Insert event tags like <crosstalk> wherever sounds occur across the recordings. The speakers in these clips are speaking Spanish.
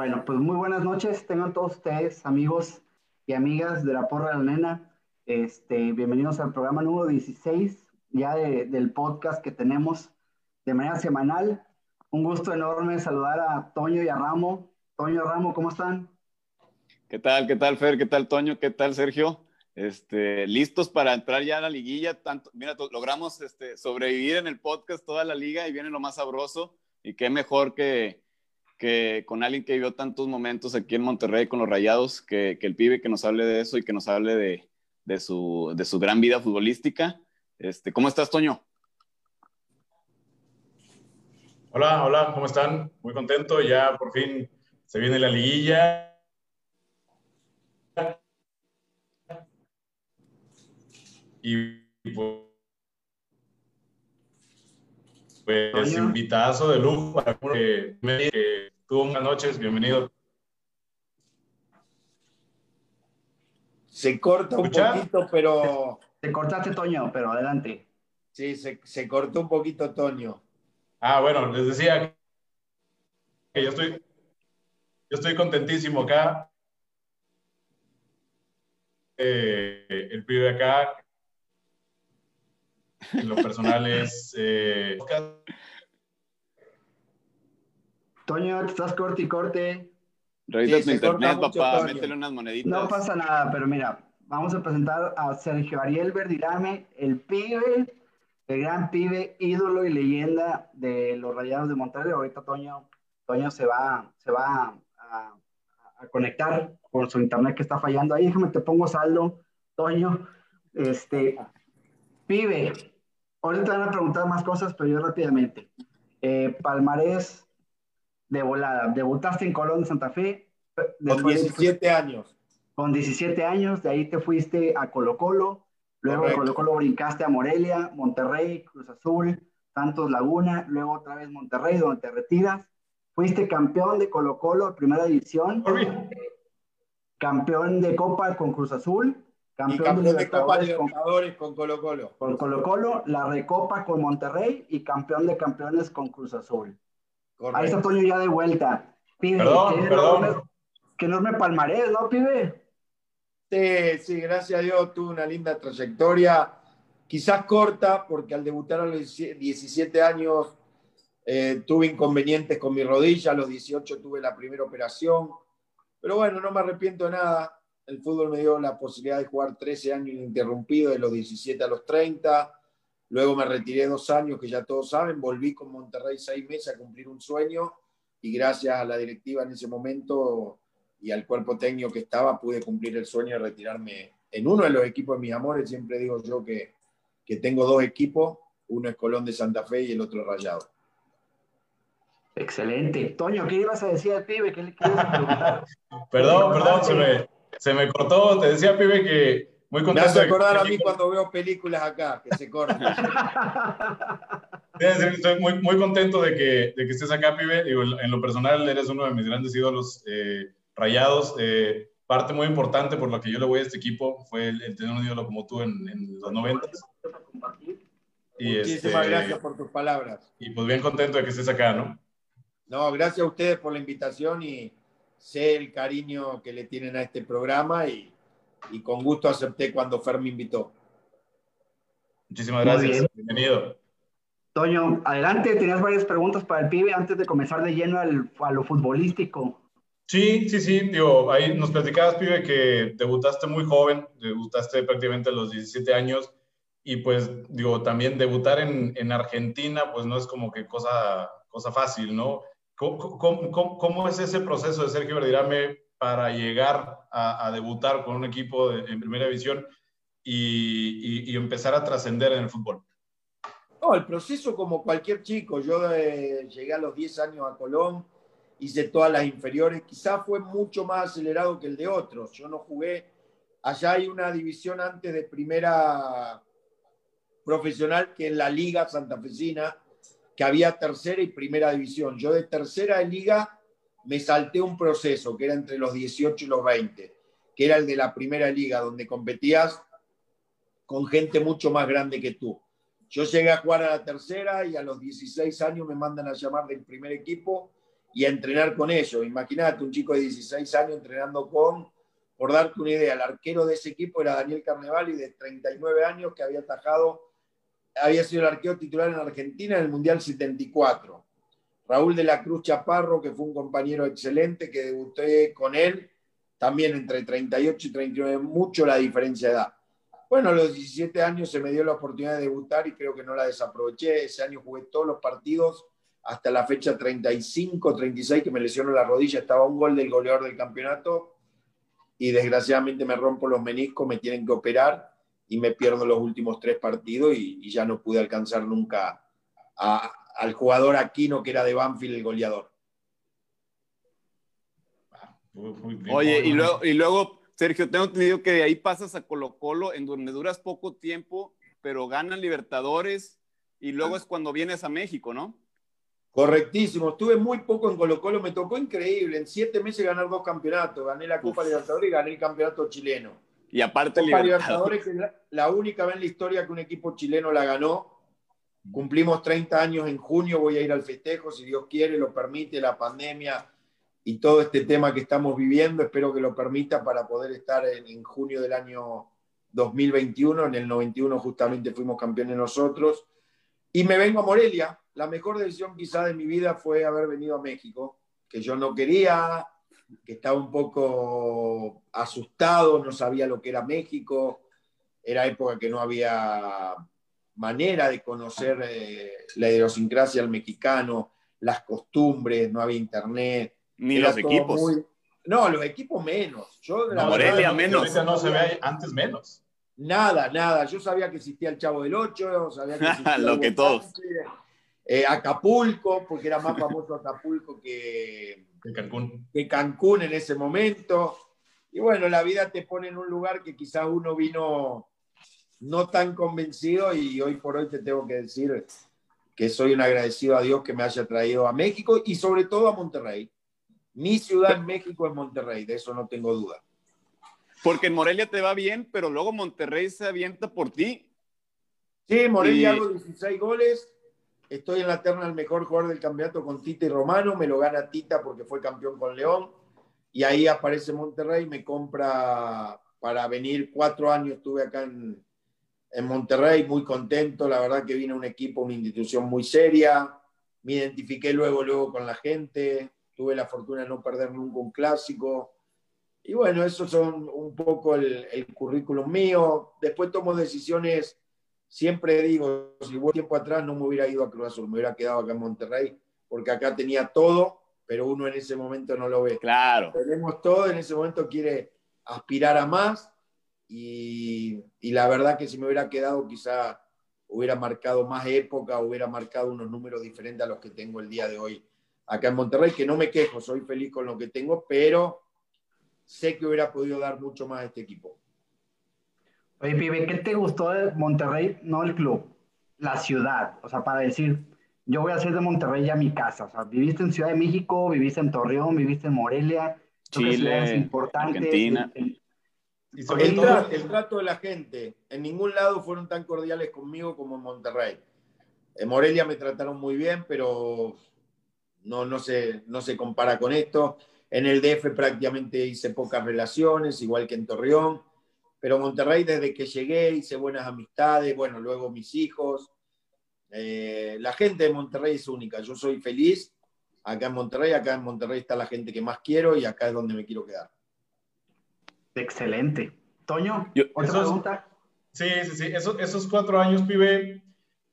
Bueno, pues muy buenas noches. Tengan todos ustedes, amigos y amigas de la Porra de la Nena. Este, bienvenidos al programa número 16, ya del podcast que tenemos de manera semanal. Un gusto enorme saludar a Toño y a Ramo. Toño, Ramo, ¿cómo están? ¿Qué tal? ¿Qué tal, Fer? ¿Qué tal, Toño? ¿Qué tal, Sergio? Este, listos para entrar ya a la liguilla. Tanto, mira, logramos este, sobrevivir en el podcast toda la liga y viene lo más sabroso. Y qué mejor que, que con alguien que vivió tantos momentos aquí en Monterrey con los Rayados, que, que el pibe que nos hable de eso y que nos hable de, de, su, de su gran vida futbolística. Este, ¿Cómo estás, Toño? Hola, hola, ¿cómo están? Muy contento, ya por fin se viene la liguilla. Y pues, pues invitazo de lujo para que me tuvo buenas noches, bienvenido. Se corta un poquito, pero. Te cortaste, Toño, pero adelante. Sí, se, se, cortó un poquito, Toño. Ah, bueno, les decía que yo estoy, yo estoy contentísimo acá. Eh, el pibe acá, en lo personal es. Eh, Toño, estás corte y corte. Revisa tu internet, papá, métele unas moneditas. No pasa nada, pero mira, vamos a presentar a Sergio Ariel Verdirame, el pibe, el gran pibe, ídolo y leyenda de los Rayados de Monterrey. Ahorita Toño, Toño se va, se va a, a, conectar por su internet que está fallando. Ahí déjame te pongo saldo, Toño. Este, pibe, ahorita te van a preguntar más cosas, pero yo rápidamente. Eh, Palmarés de volada. Debutaste en Colón de Santa Fe. Con 17 años. Con 17 años, de ahí te fuiste a Colo Colo, luego de Colo Colo brincaste a Morelia, Monterrey, Cruz Azul, Santos Laguna, luego otra vez Monterrey, donde te retiras. Fuiste campeón de Colo Colo, primera división. Campeón de Copa con Cruz Azul. Campeón, de, Copa Libertadores con, con Colo Colo. Con Colo Colo, la Recopa con Monterrey y campeón de campeones con Cruz Azul. Ahí está Toño ya de vuelta. Pibe, perdón, perdón. qué enorme palmarés, ¿no, pibe? Sí, sí, gracias a Dios tuve una linda trayectoria, quizás corta, porque al debutar a los 17 años eh, tuve inconvenientes con mi rodilla, a los 18 tuve la primera operación, pero bueno, no me arrepiento de nada. El fútbol me dio la posibilidad de jugar 13 años ininterrumpidos, de los 17 a los 30 Luego me retiré dos años, que ya todos saben, volví con Monterrey seis meses a cumplir un sueño y gracias a la directiva en ese momento y al cuerpo técnico que estaba, pude cumplir el sueño de retirarme en uno de los equipos de mis amores. Siempre digo yo que, que tengo dos equipos, uno es Colón de Santa Fe y el otro Rayado. Excelente. Toño, ¿qué ibas a decir al pibe? ¿Qué le perdón, perdón, se me, se me cortó. Te decía, pibe, que muy contento. Me hace acordar a mí cuando veo películas acá, que se cortan. Estoy muy, muy contento de que, de que estés acá, pibe. en lo personal, eres uno de mis grandes ídolos eh, rayados. Eh, parte muy importante por lo que yo le voy a este equipo fue el, tener un ídolo como tú en, en los 90. Y Muchísimas este, gracias por tus palabras. Y pues bien contento de que estés acá, ¿no? No, gracias a ustedes por la invitación y sé el cariño que le tienen a este programa y y con gusto acepté cuando Fer me invitó. Muchísimas gracias. Bienvenido. Toño, adelante, tenías varias preguntas para el pibe antes de comenzar de lleno al, a lo futbolístico. Sí, sí, sí, digo, ahí nos platicabas, pibe, que debutaste muy joven, debutaste prácticamente a los 17 años, y pues, digo, también debutar en, en Argentina, pues no es como que cosa, cosa fácil, ¿no? ¿Cómo, es ese proceso de Sergio Verdirame para llegar a, debutar con un equipo en primera división y, empezar a trascender en el fútbol? No, el proceso como cualquier chico. Yo eh, llegué a los 10 años a Colón, hice todas las inferiores. Quizás fue mucho más acelerado que el de otros. Yo no jugué. Allá hay una división antes de primera profesional que es la Liga Santafesina, que había tercera y primera división. Yo de tercera de liga me salté un proceso que era entre los 18 y los 20, que era el de la primera liga, donde competías con gente mucho más grande que tú. Yo llegué a jugar a la tercera y a los 16 años me mandan a llamar del primer equipo y a entrenar con ellos. Imagínate un chico de 16 años entrenando con, por darte una idea, el arquero de ese equipo era Daniel Carnevali, de 39 años, que había atajado, había sido el arquero titular en Argentina en el Mundial 74. Raúl de la Cruz Chaparro, que fue un compañero excelente, que debuté con él, también entre 38 y 39, mucho la diferencia de edad. Bueno, a los 17 años se me dio la oportunidad de debutar y creo que no la desaproveché. Ese año jugué todos los partidos hasta la fecha 35, 36, que me lesionó la rodilla. Estaba un gol del goleador del campeonato y desgraciadamente me rompo los meniscos, me tienen que operar y me pierdo los últimos tres partidos y, ya no pude alcanzar nunca al jugador Aquino, que era de Banfield, el goleador. Oye, y luego, y luego Sergio, tengo entendido que de ahí pasas a Colo Colo, en donde duras poco tiempo, pero ganan Libertadores y luego es cuando vienes a México, ¿no? Correctísimo, estuve muy poco en Colo Colo, me tocó increíble, en siete meses ganar dos campeonatos, gané la Copa Libertadores y gané el campeonato chileno. Y aparte Copa Libertadores, que es la única vez en la historia que un equipo chileno la ganó. Cumplimos 30 años en junio, voy a ir al festejo, si Dios quiere, lo permite, la pandemia y todo este tema que estamos viviendo, espero que lo permita para poder estar en, junio del año 2021. En el 91 justamente fuimos campeones nosotros. Y me vengo a Morelia. La mejor decisión quizá de mi vida fue haber venido a México, que yo no quería, que estaba un poco asustado, no sabía lo que era México. Era época que no había manera de conocer eh, la idiosincrasia del mexicano, las costumbres, no había internet ni los equipos. No, los equipos menos. Yo, Morelia menos. No se ve antes menos. Nada, nada. Yo sabía que existía el Chavo del Ocho, sabía que existía <laughs> lo que todos. Eh, Acapulco, porque era más famoso Acapulco que, Cancún. que Cancún en ese momento. Y bueno, la vida te pone en un lugar que quizás uno vino no tan convencido y hoy por hoy te tengo que decir que soy un agradecido a Dios que me haya traído a México y sobre todo a Monterrey. Mi ciudad en México es Monterrey, de eso no tengo duda. Porque en Morelia te va bien, pero luego Monterrey se avienta por ti. Sí, Morelia hago 16 goles. Estoy en la terna del mejor jugador del campeonato con Tita y Romano. Me lo gana Tita porque fue campeón con León. Y ahí aparece Monterrey, me compra para venir. Cuatro años estuve acá en, en Monterrey, muy contento. La verdad que vine un equipo, una institución muy seria. Me identifiqué luego, luego con la gente tuve la fortuna de no perder nunca un clásico. Y bueno, esos son un poco el, currículum mío. Después tomo decisiones, siempre digo, si tiempo atrás no me hubiera ido a Cruz Azul, me hubiera quedado acá en Monterrey, porque acá tenía todo, pero uno en ese momento no lo ve. Claro. Tenemos todo, en ese momento quiere aspirar a más y, y la verdad que si me hubiera quedado quizá hubiera marcado más época, hubiera marcado unos números diferentes a los que tengo el día de hoy acá en Monterrey, que no me quejo, soy feliz con lo que tengo, pero sé que hubiera podido dar mucho más a este equipo. Oye, Pibe, ¿qué te gustó de Monterrey, no el club? La ciudad, o sea, para decir, yo voy a hacer de Monterrey ya mi casa, o sea, viviste en Ciudad de México, viviste en Torreón, viviste en Morelia, Chile, Argentina. El, el, trato de la gente, en ningún lado fueron tan cordiales conmigo como en Monterrey. En Morelia me trataron muy bien, pero no, no, se, no se compara con esto. En el DF prácticamente hice pocas relaciones, igual que en Torreón, pero Monterrey desde que llegué hice buenas amistades, bueno, luego mis hijos. Eh, la gente de Monterrey es única, yo soy feliz acá en Monterrey, acá en Monterrey está la gente que más quiero y acá es donde me quiero quedar. Excelente. Toño, ¿otra pregunta? Sí, sí, sí, esos, esos cuatro años, pibe,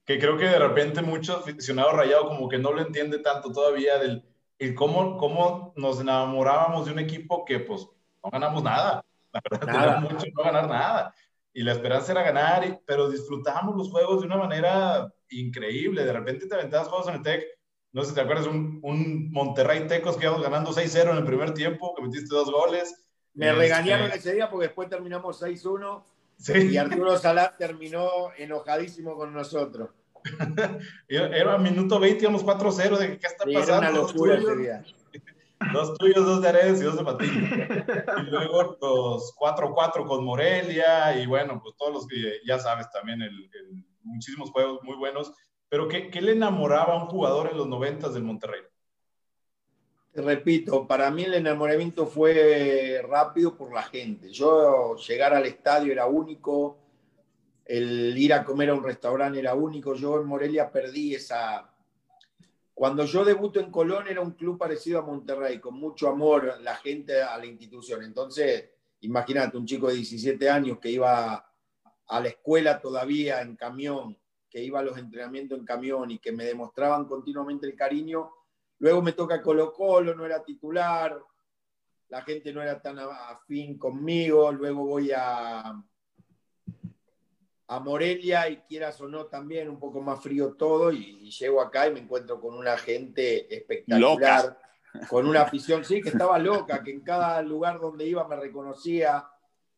que creo que de repente muchos aficionados rayados como que no lo entiende tanto todavía del el cómo, cómo nos enamorábamos de un equipo que pues no ganamos nada. <laughs> La verdad, nada. mucho no ganar nada. Y la esperanza era ganar, pero disfrutábamos los juegos de una manera increíble. De repente te aventabas juegos en el TEC. No sé si te acuerdas, un, un Monterrey Tecos que íbamos ganando 6-0 en el primer tiempo, que metiste dos goles. Me regañaron este, ese día porque después terminamos 6-1 y Arturo Salat terminó enojadísimo con nosotros. <laughs> Era minuto 20, íbamos 4-0, de qué está pasando. Una locura dos tuyos, dos tuyos, dos de Aredes y dos de Patiño. Y luego los 4-4 con Morelia y bueno, pues todos los que ya sabes también, el, muchísimos juegos muy buenos. Pero ¿qué, ¿qué, le enamoraba a un jugador en los 90 del Monterrey? repito, para mí el enamoramiento fue rápido por la gente. Yo llegar al estadio era único, el ir a comer a un restaurante era único. Yo en Morelia perdí esa... Cuando yo debuto en Colón era un club parecido a Monterrey, con mucho amor la gente a la institución. Entonces, imagínate, un chico de 17 años que iba a la escuela todavía en camión, que iba a los entrenamientos en camión y que me demostraban continuamente el cariño, Luego me toca Colo Colo, no era titular, la gente no era tan afín conmigo, luego voy a, a Morelia y quieras o no también un poco más frío todo y, llego acá y me encuentro con una gente espectacular, con una afición, sí, que estaba loca, que en cada lugar donde iba me reconocía,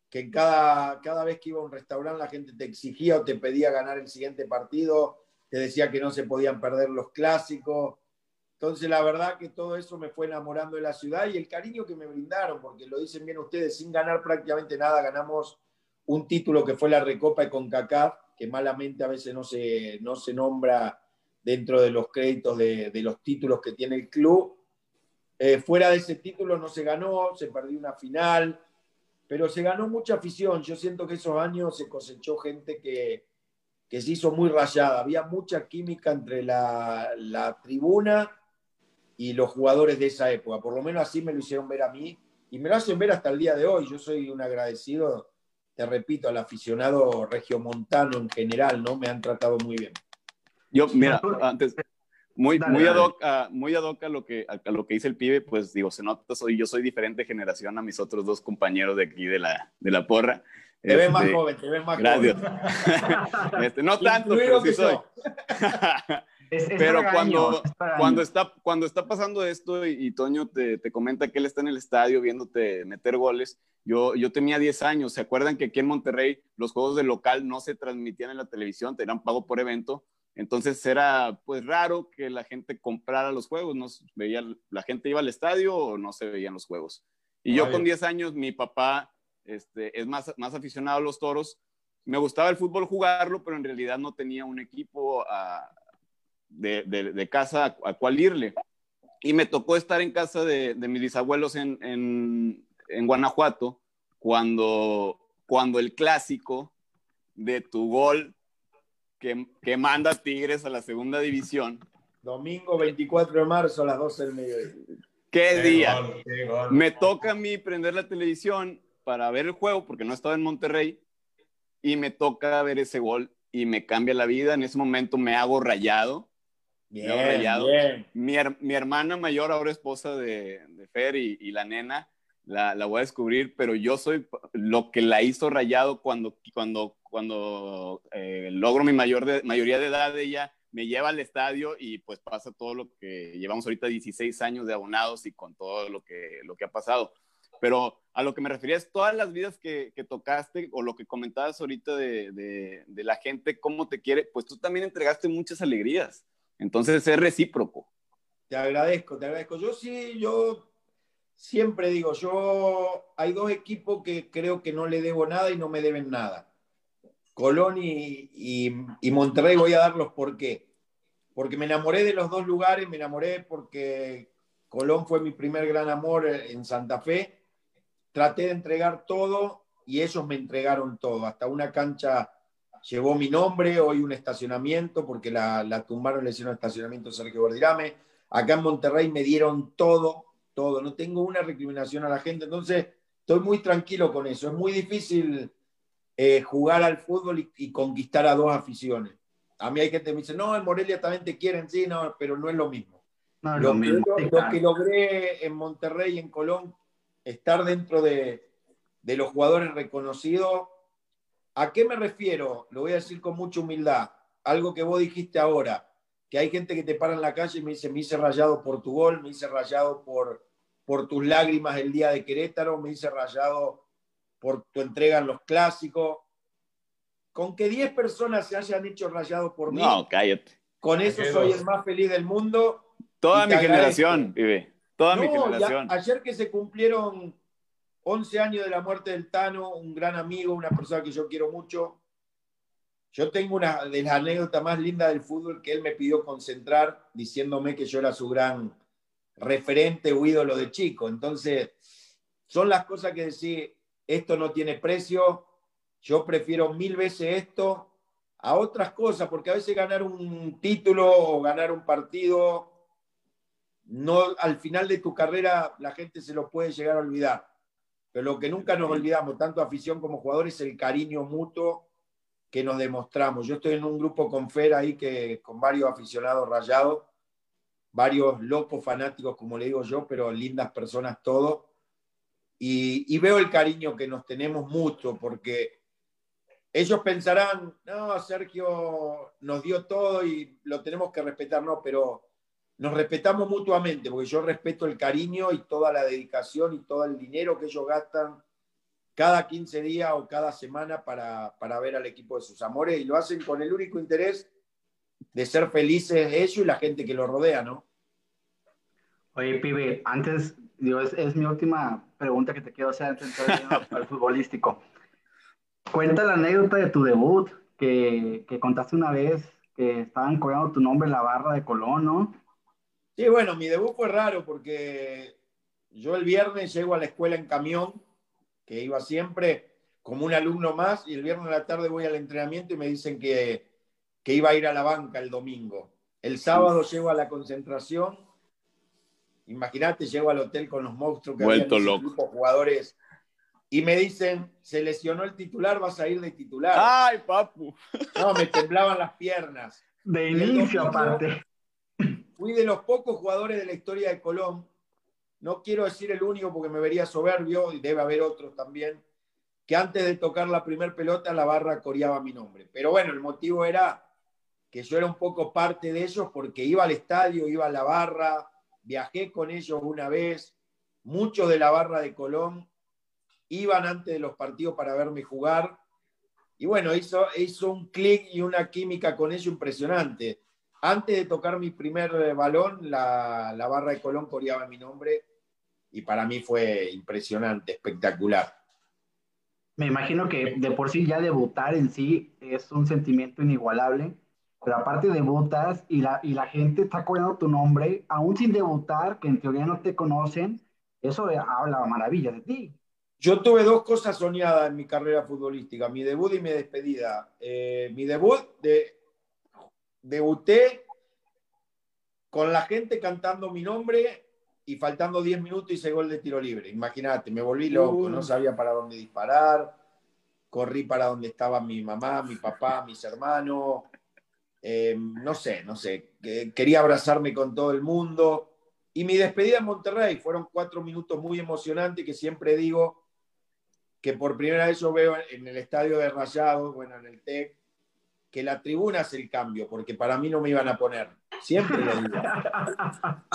que en cada, cada vez que iba a un restaurante la gente te exigía o te pedía ganar el siguiente partido, te decía que no se podían perder los clásicos, entonces, la verdad que todo eso me fue enamorando de la ciudad y el cariño que me brindaron, porque lo dicen bien ustedes, sin ganar prácticamente nada, ganamos un título que fue la Recopa de CONCACAF, que malamente a veces no se, no se nombra dentro de los créditos de, los títulos que tiene el club. Eh, fuera de ese título no se ganó, se perdió una final, pero se ganó mucha afición. Yo siento que esos años se cosechó gente que, que se hizo muy rayada. Había mucha química entre la, la tribuna y los jugadores de esa época. Por lo menos así me lo hicieron ver a mí y me lo hacen ver hasta el día de hoy. Yo soy un agradecido, te repito, al aficionado regiomontano en general, ¿no? Me han tratado muy bien. Yo, mira, antes, muy, muy, ad hoc, a, muy ad hoc a lo, que, a, lo que dice el pibe, pues digo, se nota, soy, yo soy diferente generación a mis otros dos compañeros de aquí de la, de la porra. Te ves más este, joven, te ves más gracias. joven. <laughs> este, no tanto, pero sí soy. <laughs> Pero cuando, cuando, está, cuando está pasando esto y, Toño te, te, comenta que él está en el estadio viéndote meter goles, yo, yo tenía 10 años. ¿Se acuerdan que aquí en Monterrey los juegos de local no se transmitían en la televisión, te eran pago por evento? Entonces era pues raro que la gente comprara los juegos, no veía, la gente iba al estadio o no se veían los juegos. Y yo con 10 años, mi papá este, es más, más aficionado a los toros, me gustaba el fútbol jugarlo, pero en realidad no tenía un equipo a, de, casa a, cuál irle. Y me tocó estar en casa de, mis bisabuelos en, en, Guanajuato cuando, cuando el clásico de tu gol que, que manda Tigres a la segunda división. Domingo 24 de marzo a las 12 del mediodía. ¿Qué, día? Me toca a mí prender la televisión para ver el juego porque no estaba en Monterrey y me toca ver ese gol y me cambia la vida. En ese momento me hago rayado Bien, Mi, mi, hermana mayor, ahora esposa de, de Fer y, la nena, la, la, voy a descubrir, pero yo soy lo que la hizo rayado cuando, cuando, cuando eh, logro mi mayor de, mayoría de edad, ella me lleva al estadio y pues pasa todo lo que llevamos ahorita 16 años de abonados y con todo lo que, lo que ha pasado. Pero a lo que me refería es todas las vidas que, que tocaste o lo que comentabas ahorita de, de, de la gente, cómo te quiere, pues tú también entregaste muchas alegrías entonces es recíproco. Te agradezco, te agradezco. Yo sí, yo siempre digo, yo hay dos equipos que creo que no le debo nada y no me deben nada. Colón y, Monterrey voy a darlos por qué. Porque me enamoré de los dos lugares, me enamoré porque Colón fue mi primer gran amor en Santa Fe. Traté de entregar todo y ellos me entregaron todo, hasta una cancha llevó mi nombre, hoy un estacionamiento, porque la, la tumbaron, le hicieron estacionamiento Sergio Verdirame. Acá en Monterrey me dieron todo, todo. No tengo una recriminación a la gente, entonces estoy muy tranquilo con eso. Es muy difícil eh, jugar al fútbol y, conquistar a dos aficiones. A mí hay gente que me dice, no, en Morelia también te quieren, sí, no, pero no es lo mismo. lo, que logré en Monterrey y en Colón, estar dentro de, de los jugadores reconocidos, ¿A qué me refiero? Lo voy a decir con mucha humildad. Algo que vos dijiste ahora, que hay gente que te para en la calle y me dice, me hice rayado por tu gol, me hice rayado por, por tus lágrimas el día de Querétaro, me hice rayado por tu entrega en los clásicos. Con que 10 personas se hayan hecho rayado por mí. No, cállate. Con eso soy el más feliz del mundo. Toda mi generación, vive. Toda mi generación. ayer que se cumplieron 11 años de la muerte del Tano, un gran amigo, una persona que yo quiero mucho. Yo tengo una de las anécdotas más lindas del fútbol que él me pidió concentrar diciéndome que yo era su gran referente o ídolo de chico. Entonces, son las cosas que decir, esto no tiene precio, yo prefiero mil veces esto a otras cosas, porque a veces ganar un título o ganar un partido, no, al final de tu carrera la gente se lo puede llegar a olvidar. Pero lo que nunca nos olvidamos, tanto afición como jugadores, es el cariño mutuo que nos demostramos. Yo estoy en un grupo con Fer ahí, que, con varios aficionados rayados, varios locos fanáticos, como le digo yo, pero lindas personas todos. Y, y veo el cariño que nos tenemos mucho, porque ellos pensarán, no, Sergio nos dio todo y lo tenemos que respetar, no, pero nos respetamos mutuamente, porque yo respeto el cariño y toda la dedicación y todo el dinero que ellos gastan cada 15 días o cada semana para, ver al equipo de sus amores y lo hacen con el único interés de ser felices ellos y la gente que lo rodea, ¿no? Oye, pibe, antes, digo, es, mi última pregunta que te quiero hacer antes de entrar <laughs> al futbolístico. Cuenta la anécdota de tu debut, que, contaste una vez que estaban cobrando tu nombre en la barra de Colón, ¿no? Sí, bueno, mi debut fue raro porque yo el viernes llego a la escuela en camión, que iba siempre como un alumno más, y el viernes a la tarde voy al entrenamiento y me dicen que, que iba a ir a la banca el domingo. El sábado llego a la concentración. Imagínate, llego al hotel con los monstruos que Vuelto habían loco. jugadores y me dicen, se lesionó el titular, vas a ir de titular. ¡Ay, papu! No, me temblaban las piernas. De inicio, aparte. Fui de los pocos jugadores de la historia de Colón, no quiero decir el único porque me vería soberbio, y debe haber otros también, que antes de tocar la primer pelota la barra coreaba mi nombre. Pero bueno, el motivo era que yo era un poco parte de ellos porque iba al estadio, iba a la barra, viajé con ellos una vez, muchos de la barra de Colón iban antes de los partidos para verme jugar. Y bueno, hizo, hizo un clic y una química con ellos impresionante. Antes de tocar mi primer eh, balón, la, la barra de Colón coreaba mi nombre y para mí fue impresionante, espectacular. Me imagino que de por sí ya debutar en sí es un sentimiento inigualable, pero aparte debutas y la, y la gente está coreando tu nombre, aún sin debutar, que en teoría no te conocen, eso habla maravilla de ti. Yo tuve dos cosas soñadas en mi carrera futbolística, mi debut y mi despedida. Eh, mi debut, de, debuté con la gente cantando mi nombre y faltando 10 minutos hice gol de tiro libre. Imagínate, me volví loco, no sabía para dónde disparar, corrí para donde estaban mi mamá, mi papá, mis hermanos. Eh, no sé, no sé, quería abrazarme con todo el mundo. Y mi despedida en Monterrey fueron cuatro minutos muy emocionantes que siempre digo que por primera vez yo veo en el estadio de Rayados, bueno, en el TEC, que la tribuna es el cambio, porque para mí no me iban a poner. Siempre lo digo.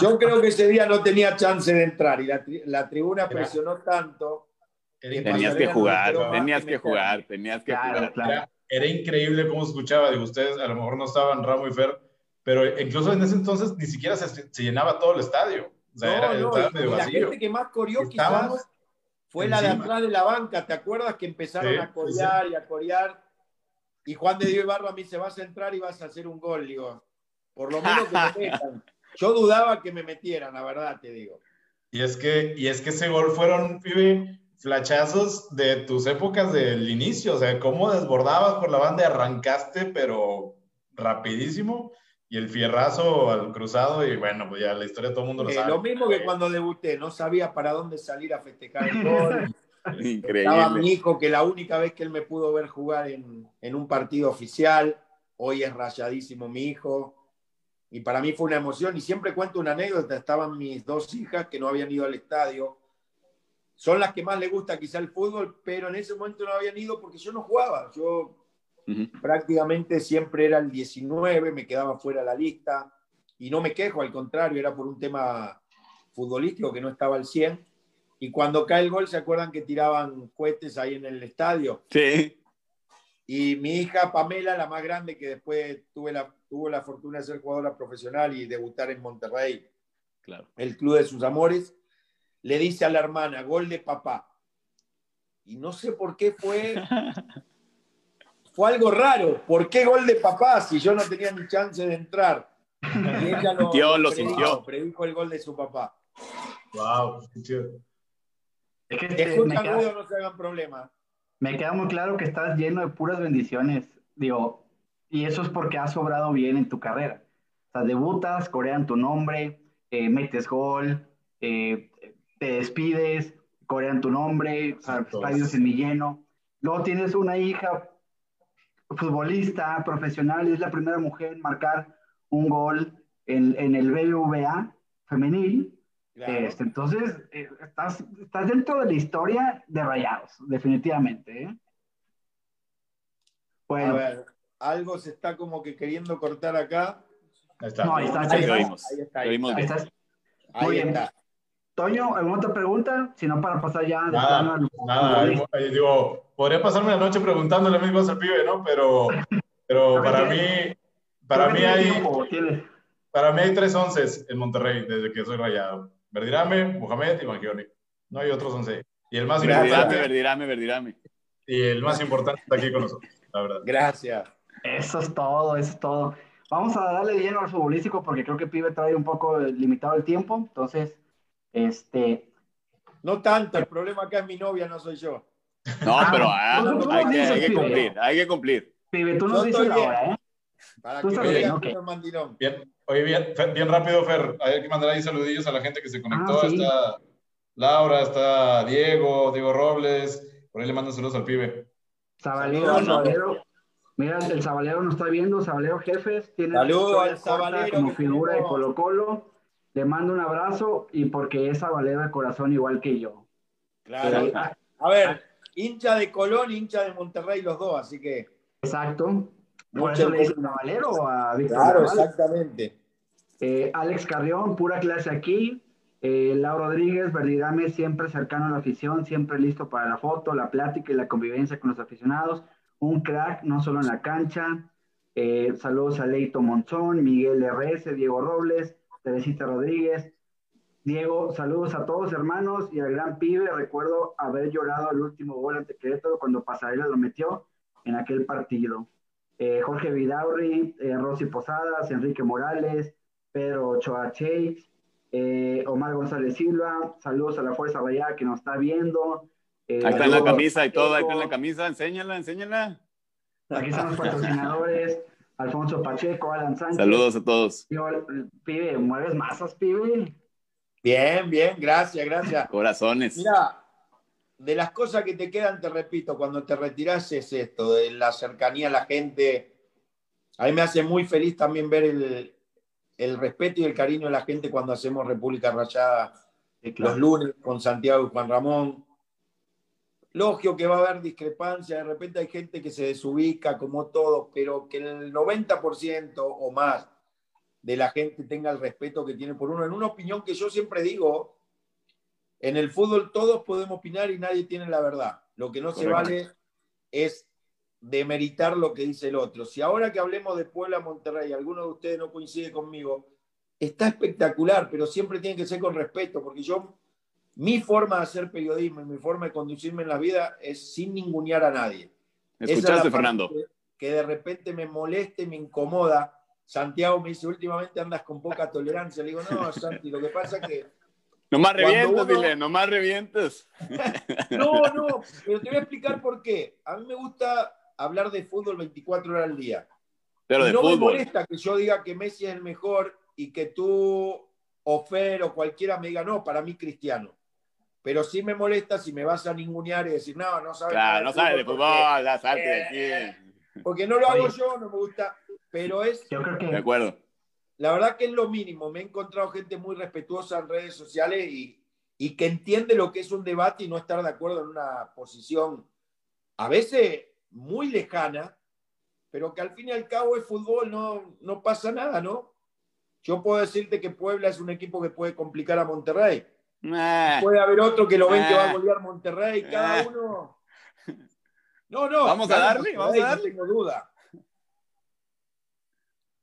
Yo creo que ese día no tenía chance de entrar y la, tribuna presionó tanto. tenías que jugar, tenías que jugar, tenías que jugar. Era, increíble cómo escuchaba. Digo, ustedes a lo mejor no estaban Ramo y Fer, pero incluso en ese entonces ni siquiera se, llenaba todo el estadio. O sea, era, no, La gente que más corrió quizás fue la de atrás de la banca, ¿te acuerdas que empezaron a corear y a corear? Y Juan de Dios Ibarra a mí se vas a entrar y vas a hacer un gol, digo. Por lo menos que me <laughs> metan. Yo dudaba que me metieran, la verdad te digo. Y es que, y es que ese gol fueron, pibe, flachazos de tus épocas del inicio, o sea, cómo desbordabas por la banda y arrancaste, pero rapidísimo y el fierrazo al cruzado y bueno, pues ya la historia todo el mundo lo eh, sabe. Lo mismo que cuando debuté, no sabía para dónde salir a festejar el gol. <laughs> Increíble. Estaba mi hijo que la única vez que él me pudo ver jugar en, en, un partido oficial, hoy es rayadísimo mi hijo. Y para mí fue una emoción y siempre cuento una anécdota, estaban mis dos hijas que no habían ido al estadio. Son las que más les gusta quizá el fútbol, pero en ese momento no habían ido porque yo no jugaba. Yo Prácticamente siempre era el 19, me quedaba fuera de la lista y no me quejo, al contrario, era por un tema futbolístico que no estaba al 100. Y cuando cae el gol, ¿se acuerdan que tiraban cohetes ahí en el estadio? Sí. Y mi hija Pamela, la más grande, que después tuve la, tuvo la fortuna de ser jugadora profesional y debutar en Monterrey, claro. el club de sus amores, le dice a la hermana, gol de papá. Y no sé por qué fue fue algo raro. ¿Por qué gol de papá si yo no tenía ni chance de entrar? Y ella lo, Sintió, lo predijo, sintió. predijo el gol de su papá. Wow, chido. Es que este, me, queda, ruido, no se hagan problema. me queda muy claro que estás lleno de puras bendiciones. Digo, y eso es porque has sobrado bien en tu carrera. O sea, debutas, corean tu nombre, eh, metes gol, eh, te despides, corean tu nombre, o sea, Exacto. estadios en mi lleno. Luego tienes una hija futbolista profesional, es la primera mujer en marcar un gol en, en el BBVA femenil. Claro. Este, entonces, eh, estás, estás dentro de la historia de Rayados, definitivamente. ¿eh? A Bueno, ver, algo se está como que queriendo cortar acá. Ahí está. No, ahí está, Ahí está. oímos. Ahí está, ahí ahí bien. Muy está. Toño, ¿alguna otra pregunta? Si no, para pasar ya de Nada, nada. digo, podría pasarme la noche preguntándole mismo al pibe, ¿no? Pero, pero <laughs> para mí, para mí hay, tiempo, para mí hay tres onces en Monterrey desde que soy rayado. Verdirame, Mohamed y Mangioni. No hay otros once. Y el más Verdirame, importante, verdirame, verdirame. y el más importante está aquí con nosotros, la verdad. Gracias. Eso es todo, eso es todo. Vamos a darle lleno al futbolístico porque creo que Pibe trae un poco limitado el tiempo. Entonces, este, No tanto, el problema acá es mi novia, no soy yo. No, Ah, pero ah, tú hay, que, dices, hay que pibe. cumplir, hay que cumplir. Pibe, tú Yo nos dices estoy bien. ahora, ¿eh? Para que me bien, oye, bien, bien rápido, Fer. Hay que mandar ahí saludillos a la gente que se conectó. Ah, sí. Está Laura, está Diego, Diego Robles. Por ahí le mandan saludos al pibe. Sabalero, Sabalero. Mira, el Sabalero nos está viendo, Sabalero Jefes. Tiene Saludos al Sabalero como figura de. Colo Colo. Le mando un abrazo y porque es Sabalero de corazón igual que yo. Claro. A ver, hincha de Colón, hincha de Monterrey, los dos, así que. exacto. Por eso le dice gusto. Sabalero a Víctor Claro, Naval. exactamente. Eh, Alex Carrión, pura clase aquí. Eh, Lau Rodríguez, Verdirame, siempre cercano a la afición, siempre listo para la foto, la plática y la convivencia con los aficionados. Un crack, no solo en la cancha. Eh, saludos a Leito Monzón, Miguel RS, Diego Robles, Teresita Rodríguez. Diego, saludos a todos hermanos y al gran pibe. Recuerdo haber llorado el último gol ante Querétaro cuando Pasarela lo metió en aquel partido. Eh, Jorge Vidaurri, eh, Rosy Posadas, Enrique Morales, Pedro Ochoa Chase, eh, Omar González Silva, saludos a la Fuerza Rayada que nos está viendo. Eh, Ahí está en la camisa y todo, ahí está en la camisa. Enséñala, enséñala. Aquí están los patrocinadores, Alfonso Pacheco, Alan Sánchez. Saludos a todos. Yo, pibe, mueves masas, pibe. Bien, bien, gracias, gracias. Corazones. Mira, de las cosas que te quedan, te repito, cuando te retirás es esto, de la cercanía a la gente. A mí me hace muy feliz también ver el, el respeto y el cariño de la gente cuando hacemos República Rayada los lunes con Santiago y Juan Ramón. Lógico que va a haber discrepancia, de repente hay gente que se desubica como todos, pero que el 90% o más de la gente tenga el respeto que tiene por uno. En una opinión que yo siempre digo, en el fútbol todos podemos opinar y nadie tiene la verdad. Lo que no se vale es demeritar lo que dice el otro. Si ahora que hablemos de Puebla Monterrey, alguno de ustedes no coincide conmigo, está espectacular, pero siempre tiene que ser con respeto, porque yo, mi forma de hacer periodismo y mi forma de conducirme en la vida es sin ningunear a nadie. Esa es la ¿Escuchaste, parte Fernando? Que, que de repente me moleste, me incomoda. Santiago me dice, últimamente andas con poca tolerancia. Le digo, no, <laughs> Santi, lo que pasa es que Nomás Cuando revientas, uno- dile, nomás revientas. <laughs> No, no, pero te voy a explicar por qué. A mí me gusta hablar de fútbol 24 horas al día. Pero Y de no me molesta que yo diga que Messi es el mejor y que tú, o Fer, o cualquiera me diga, no, para mí Cristiano. Pero sí me molesta si me vas a ningunear y decir, no, no sabes Claro, no sabes de fútbol, ya salte de Eh, aquí. Porque no lo hago Oye. yo, no me gusta. Pero es, Yo creo De que acuerdo. La verdad que es lo mínimo. Me he encontrado gente muy respetuosa en redes sociales y, y que entiende lo que es un debate y no estar de acuerdo en una posición a veces muy lejana, pero que al fin y al cabo es fútbol, no, no pasa nada, ¿no? Yo puedo decirte que Puebla es un equipo que puede complicar a Monterrey. Nah. Puede haber otro que lo ven que va a Ah. golear Monterrey, cada Ah. uno. No, no. Vamos a darle, vamos a darle. No tengo duda.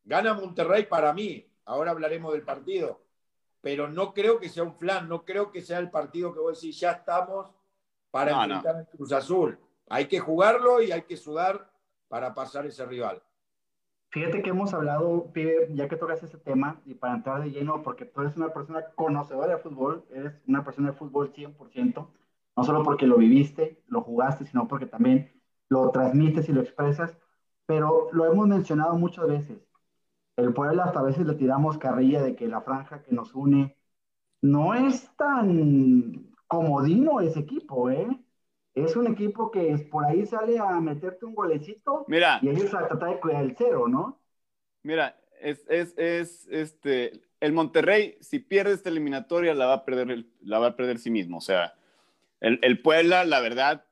Gana Monterrey para mí. Ahora hablaremos del partido. Pero no creo que sea un flan, no creo que sea el partido que vos decís, ya estamos para No, enfrentar al Cruz Azul. Hay que jugarlo y hay que sudar para pasar ese rival. Fíjate que hemos hablado, pibe, ya que tocas ese tema, y para entrar de lleno, porque tú eres una persona conocedora de fútbol, eres una persona de fútbol 100%, no solo porque lo viviste, lo jugaste, sino porque también lo transmites y lo expresas, pero lo hemos mencionado muchas veces. El pueblo hasta a veces le tiramos carrilla de que la franja que nos une no es tan comodino ese equipo, ¿eh? Es un equipo que por ahí sale a meterte un golecito Mira. y ellos a tratar de cuidar el cero, ¿no? Mira, es, es, es, este, el Monterrey, si pierde esta eliminatoria, la va a perder, la va a perder sí mismo. O sea, el, el Puebla, la verdad,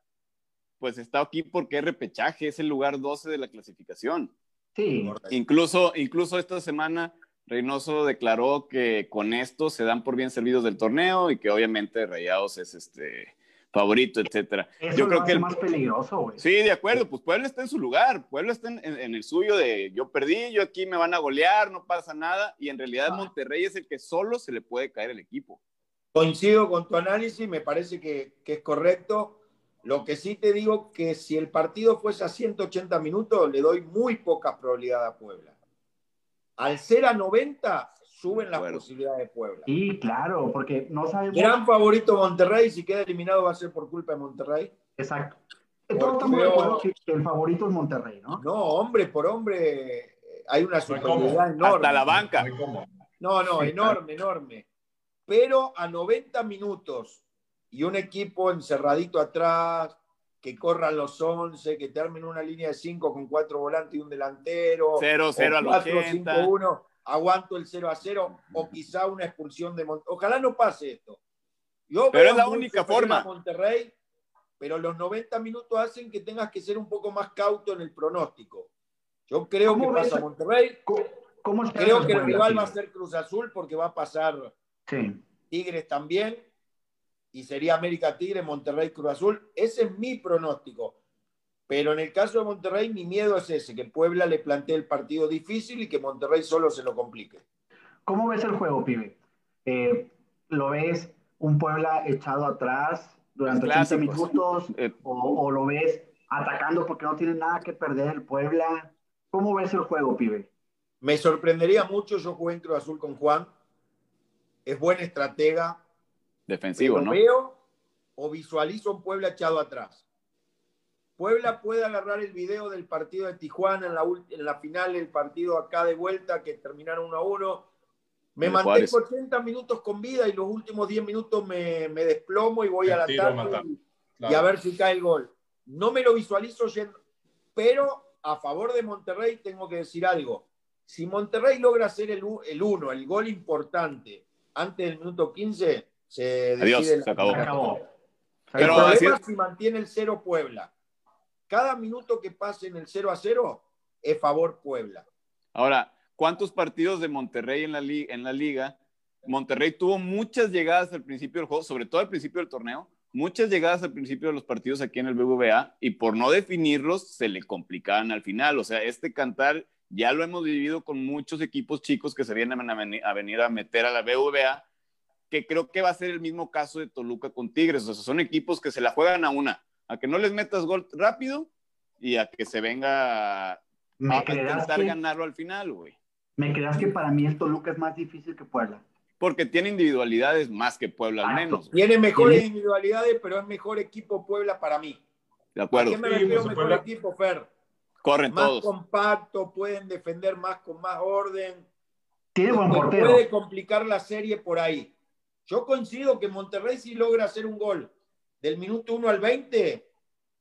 pues está aquí porque es repechaje, es el lugar 12 de la clasificación. Sí, Incluso, incluso esta semana Reynoso declaró que con esto se dan por bien servidos del torneo y que obviamente Rayados es este favorito, etcétera. eso Yo lo creo hace que el- más peligroso, güey. Sí, de acuerdo, pues Puebla está en su lugar, Puebla está en, en- en el suyo de yo perdí, yo aquí me van a golear, no pasa nada, y en realidad Ah. Monterrey es el que solo se le puede caer el equipo. Coincido con tu análisis, me parece que, que es correcto. Lo que sí te digo que si el partido fuese a 180 minutos, le doy muy pocas probabilidades a Puebla. Al ser a 90, suben las posibilidades de Puebla. Sí, claro, porque no sabemos. Gran favorito Monterrey, si queda eliminado va a ser por culpa de Monterrey. Exacto. Porque Todos estamos de veo- acuerdo que, que el favorito es Monterrey, ¿no? No, hombre por hombre, eh, hay una superioridad enorme. Hasta la banca. No. No, enorme, enorme. Pero a 90 minutos y un equipo encerradito atrás, que corran los 11, que te armen una línea de 5 con cuatro volantes y un delantero. 0-0 al 80. 4-5-1, aguanto el 0 a 0 o quizá una expulsión de Monterrey. Ojalá no pase esto. Yo Pero es la única a forma. Monterrey, pero los 90 minutos hacen que tengas que ser un poco más cauto en el pronóstico. Yo creo que pasa Monterrey. ¿Cómo, Creo que el rival va a ser Cruz Azul porque va a pasar Sí. Tigres también. Y sería América Tigre, Monterrey Cruz Azul. Ese es mi pronóstico. Pero en el caso de Monterrey, mi miedo es ese, que Puebla le plantee el partido difícil y que Monterrey solo se lo complique. ¿Cómo ves el juego, pibe? Eh, ¿Lo ves un Puebla echado atrás durante Los 80 clásicos. minutos? <laughs> Eh, O, o lo ves atacando porque no tiene nada que perder el Puebla? ¿Cómo ves el juego, pibe? Me sorprendería mucho, yo jugué en Cruz Azul con Juan. Es buen estratega. Defensivo, pero ¿no? veo o visualizo un Puebla echado atrás. Puebla puede agarrar el video del partido de Tijuana en la, en la final, el partido acá de vuelta que terminaron 1 a 1. Me El mantengo Juárez. 80 minutos con vida y los últimos 10 minutos me, me desplomo y voy a y, Claro. y a ver si cae el gol. No me lo visualizo yendo, pero a favor de Monterrey tengo que decir algo. Si Monterrey logra hacer el 1, el, gol importante, antes del minuto 15, se decide Adiós, la- se acabó. Se acabó. el Pero problema así- es si mantiene el 0 Puebla. Cada minuto que pase en el 0 a 0 es favor Puebla. Ahora, ¿cuántos partidos de Monterrey en la, li- en la liga? Monterrey tuvo muchas llegadas al principio del juego, sobre todo al principio del torneo, muchas llegadas al principio de los partidos aquí en el BBVA y por no definirlos se le complicaban al final. O sea, este cantar ya lo hemos vivido con muchos equipos chicos que se vienen a venir a, venir a meter a la BBVA, que creo que va a ser el mismo caso de Toluca con Tigres. O sea, son equipos que se la juegan a una, a que no les metas gol rápido y a que se venga a, ¿Me a intentar que, ganarlo al final, güey. ¿Me creerás que para mí el Toluca es más difícil que Puebla? Porque tiene individualidades más que Puebla al menos. güey. Tiene mejores Tiene- individualidades, pero es mejor equipo Puebla para mí. De ¿A acuerdo. qué me Sí, refiero pues, mejor Puebla- equipo, Fer? Corren Más todos. compacto, pueden defender más con más orden. Tiene buen Te portero. puede complicar la serie por ahí. Yo coincido que Monterrey si logra hacer un gol del minuto 1 al 20,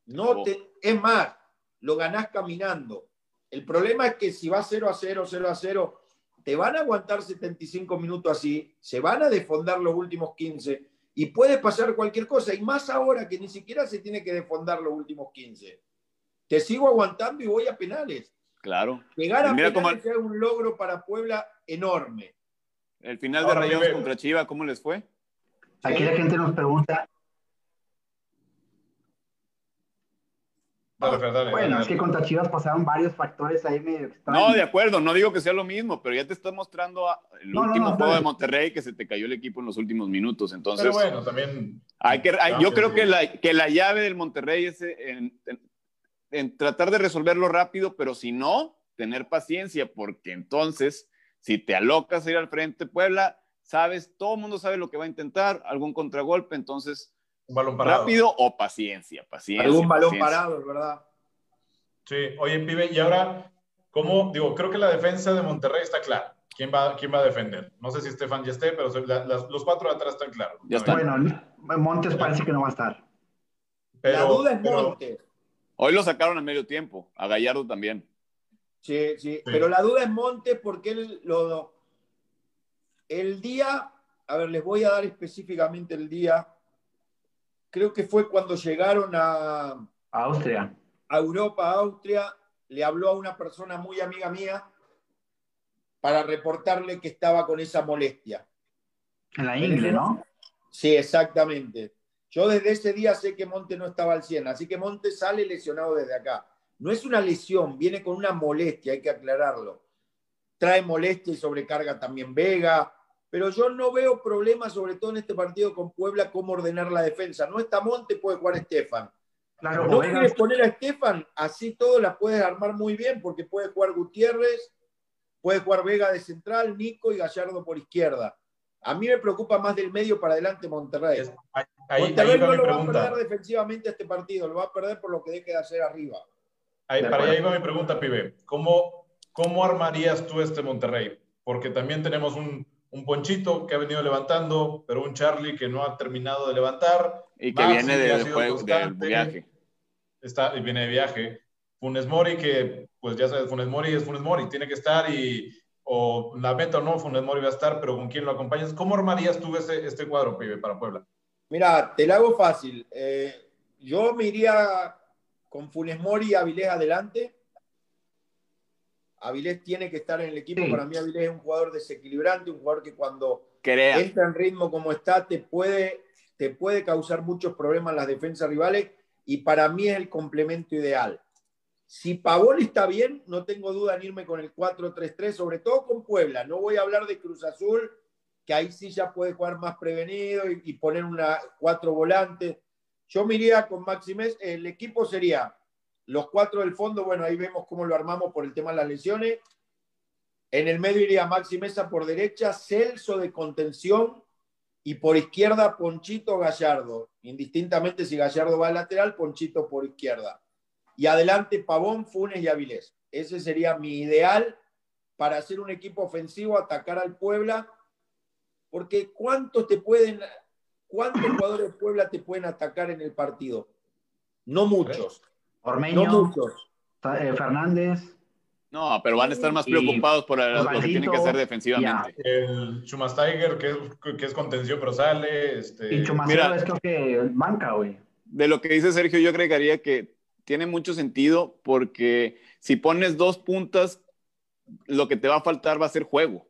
no te, es más, lo ganás caminando. El problema es que si va 0 a 0, 0 a 0, te van a aguantar 75 minutos así, se van a desfondar los últimos 15 y puede pasar cualquier cosa. Y más ahora que ni siquiera se tiene que desfondar los últimos 15. Te sigo aguantando y voy a penales. Claro. Llegar a penales cómo- es un logro para Puebla enorme. El final de Rayados contra Chiva, ¿cómo les fue? Aquí la gente nos pregunta, Dale, dale, bueno, dale, es que contra Chivas pasaron varios factores ahí medio extraños. No, de acuerdo, no digo que sea lo mismo, pero ya te está mostrando a- el No, último no, juego dale. de Monterrey que se te cayó el equipo en los últimos minutos. Entonces, Pero bueno, también. hay que, hay- yo sí, creo sí. que la, que la llave del Monterrey es en, en- en tratar de resolverlo rápido, pero si no, tener paciencia, porque entonces, si te alocas a ir al frente, Puebla, sabes, todo el mundo sabe lo que va a intentar, algún contragolpe, entonces, Un balón parado. rápido o paciencia, paciencia. Algún balón paciencia. parado, es verdad. Sí, oye, pibe, y ahora, ¿cómo? Digo, creo que la defensa de Monterrey está clara. ¿Quién va, quién va a defender? No sé si Estefan ya esté, pero la- los cuatro de atrás están claros. Ya está. Bueno, Montes parece que no va a estar. Pero, la duda es pero- Montes. Hoy lo sacaron a medio tiempo, a Gallardo también. Sí, sí, pero la duda es Montes porque él lo, el día, a ver, les voy a dar específicamente el día, creo que fue cuando llegaron a, Austria. a Europa, a Austria, le habló a una persona muy amiga mía para reportarle que estaba con esa molestia. En la ingle, ¿no? Sí, exactamente. Yo desde ese día sé que Monte no estaba al 100, así que Monte sale lesionado desde acá. No es una lesión, viene con una molestia, hay que aclararlo. Trae molestia y sobrecarga también Vega, pero yo no veo problemas, sobre todo en este partido con Puebla, cómo ordenar la defensa. No está Monte, puede jugar Estefan. Claro, ¿No quieres poner a Estefan? Así todo la puedes armar muy bien, porque puede jugar Gutiérrez, puede jugar Vega de central, Nico y Gallardo por izquierda. A mí me preocupa más del medio para adelante Monterrey. es- ahí, ahí- Monterrey ahí no lo va a perder defensivamente este partido, lo va a perder por lo que deje de hacer arriba. Ahí, De para allá iba mi pregunta, pibe. ¿Cómo, ¿Cómo armarías tú este Monterrey? Porque también tenemos un, un Ponchito que ha venido levantando, pero un Charlie que no ha terminado de levantar. Y que Maxi, viene del sido juego, del constante. viaje. Está, y viene de viaje. Funes Mori, que pues ya sabes, Funes Mori es Funes Mori, tiene que estar y o la meta o no, Funes Mori va a estar, pero ¿con quién lo acompañas? ¿Cómo armarías tú este, este cuadro, pibe, para Puebla? Mira, te la hago fácil. Eh, yo me iría con Funes Mori y Avilés adelante. Avilés tiene que estar en el equipo. Sí. Para mí Avilés es un jugador desequilibrante, un jugador que cuando Crea. entra en ritmo como está, te puede, te puede causar muchos problemas en las defensas rivales y para mí es el complemento ideal. Si Pavón está bien, no tengo duda en irme con el 4-3-3, sobre todo con Puebla. No voy a hablar de Cruz Azul, que ahí sí ya puede jugar más prevenido y, y poner una cuatro volantes. Yo me iría con Maximés. El equipo sería los cuatro del fondo. Bueno, ahí vemos cómo lo armamos por el tema de las lesiones. En el medio iría Maxi Mesa por derecha, Celso de contención y por izquierda Ponchito Gallardo. Indistintamente si Gallardo va al lateral, Ponchito por izquierda. Y adelante Pavón, Funes y Avilés. Ese sería mi ideal para hacer un equipo ofensivo, atacar al Puebla. Porque ¿cuántos te pueden, cuántos jugadores de Puebla te pueden atacar en el partido? No muchos, Ormeño, no muchos. eh, Fernández. No, pero van a estar más preocupados por lo que tienen que hacer defensivamente. El Schumacher, que es, que es contención, pero sale. Este, Y mira. es creo que banca, güey. De lo que dice Sergio, yo agregaría que tiene mucho sentido porque si pones dos puntas, lo que te va a faltar va a ser juego.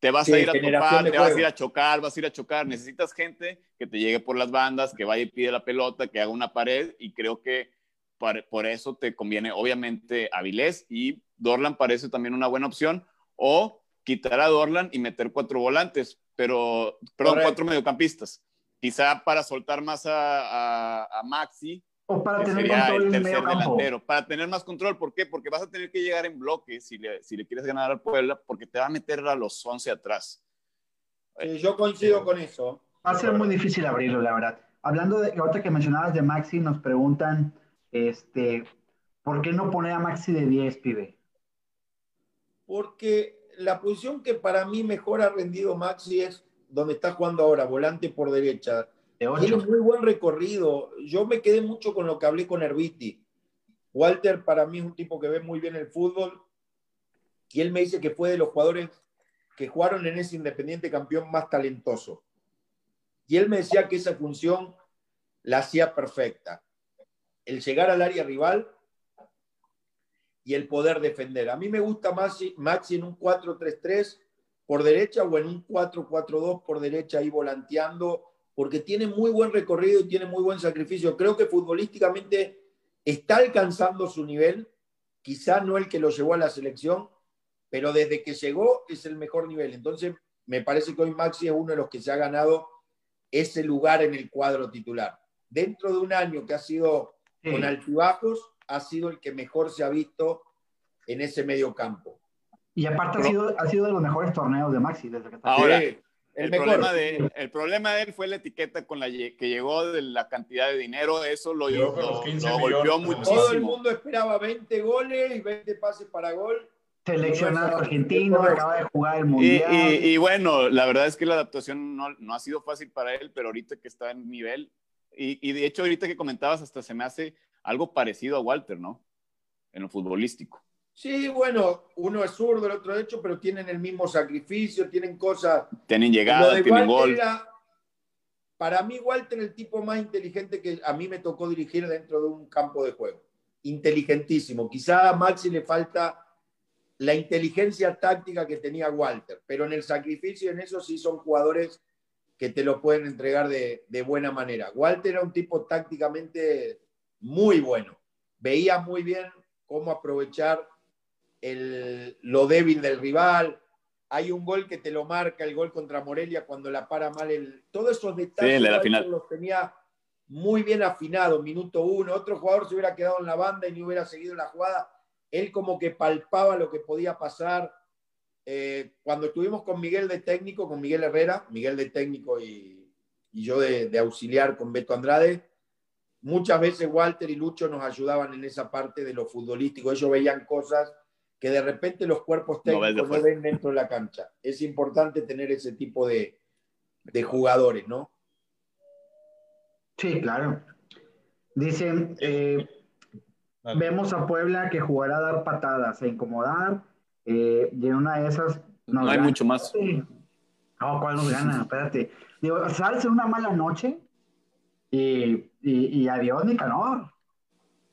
Te vas Sí, a ir a topar, te vas a ir a chocar, vas a ir a chocar. Necesitas gente que te llegue por las bandas, que vaya y pide la pelota, que haga una pared y creo que por, por eso te conviene obviamente Avilés y Dorlan parece también una buena opción o quitar a Dorlan y meter cuatro volantes, pero perdón, Correcto. cuatro mediocampistas. Quizá para soltar más a, a- a Maxi, O para tener sería control el tercer medio campo. delantero, para tener más control. ¿Por qué? Porque vas a tener que llegar en bloque si le, si le quieres ganar al Puebla, porque te va a meter a los 11 atrás. Sí, yo coincido con eso. Va a ser muy difícil abrirlo, la verdad. Hablando de, ahorita que mencionabas de Maxi, nos preguntan, este, ¿por qué no poner a Maxi de 10, pibe? Porque la posición que para mí mejor ha rendido Maxi es donde está jugando ahora, volante por derecha. De Tiene 8. muy buen recorrido. Yo me quedé mucho con lo que hablé con Herbiti. Walter para mí es un tipo que ve muy bien el fútbol y él me dice que fue de los jugadores que jugaron en ese Independiente campeón más talentoso. Y él me decía que esa función la hacía perfecta. El llegar al área rival y el poder defender. A mí me gusta Maxi, Maxi en un 4-3-3 por derecha o en un 4-4-2 por derecha ahí volanteando, porque tiene muy buen recorrido y tiene muy buen sacrificio. Creo que futbolísticamente está alcanzando su nivel, quizá no el que lo llevó a la selección, pero desde que llegó es el mejor nivel. Entonces, me parece que hoy Maxi es uno de los que se ha ganado ese lugar en el cuadro titular. Dentro de un año que ha sido Sí. con altibajos, ha sido el que mejor se ha visto en ese medio campo. Y aparte ha, sido, ha sido de los mejores torneos de Maxi desde que está Ahora, el, problema de, el problema de él fue la etiqueta con la que llegó de la cantidad de dinero, eso lo, lo, golpeó muchísimo. Todo el mundo esperaba 20 goles y 20 pases para gol. Seleccionado argentino, acaba de jugar el Mundial. Y, y, bueno, la verdad es que la adaptación no, no, ha sido fácil para él, pero ahorita que está en nivel, y, y de hecho ahorita que comentabas hasta se me hace algo parecido a Walter, ¿no? En lo futbolístico. Sí, bueno, uno es zurdo, el otro derecho, pero tienen el mismo sacrificio, tienen cosas. Tienen llegada, tienen gol. para mí, Walter, el tipo más inteligente que a mí me tocó dirigir dentro de un campo de juego. Inteligentísimo. Quizá a Maxi le falta la inteligencia táctica que tenía Walter, pero en el sacrificio, en eso sí son jugadores que te lo pueden entregar de, de buena manera. Walter era un tipo tácticamente muy bueno. Veía muy bien cómo aprovechar el, lo débil del rival. Hay un gol que te lo marca, el gol contra Morelia cuando la para mal. El, todos esos detalles los tenía muy bien afinados, minuto uno. Otro jugador se hubiera quedado en la banda y no hubiera seguido la jugada. Él como que palpaba lo que podía pasar. Eh, cuando estuvimos con Miguel de técnico, con Miguel Herrera, Miguel de técnico y, y yo de, de auxiliar con Beto Andrade, muchas veces Walter y Lucho nos ayudaban en esa parte de lo futbolístico. Ellos veían cosas que de repente los cuerpos técnicos no, ven dentro de la cancha. Es importante tener ese tipo de, de jugadores, ¿no? Sí, claro. Dicen, eh, vemos a Puebla que jugará a dar patadas, a incomodar, eh, y en una de esas... No hay mucho más. No, ¿cuál nos gana? <laughs> Espérate. Digo, sales en una mala noche y, y, y adiós, Nicanor.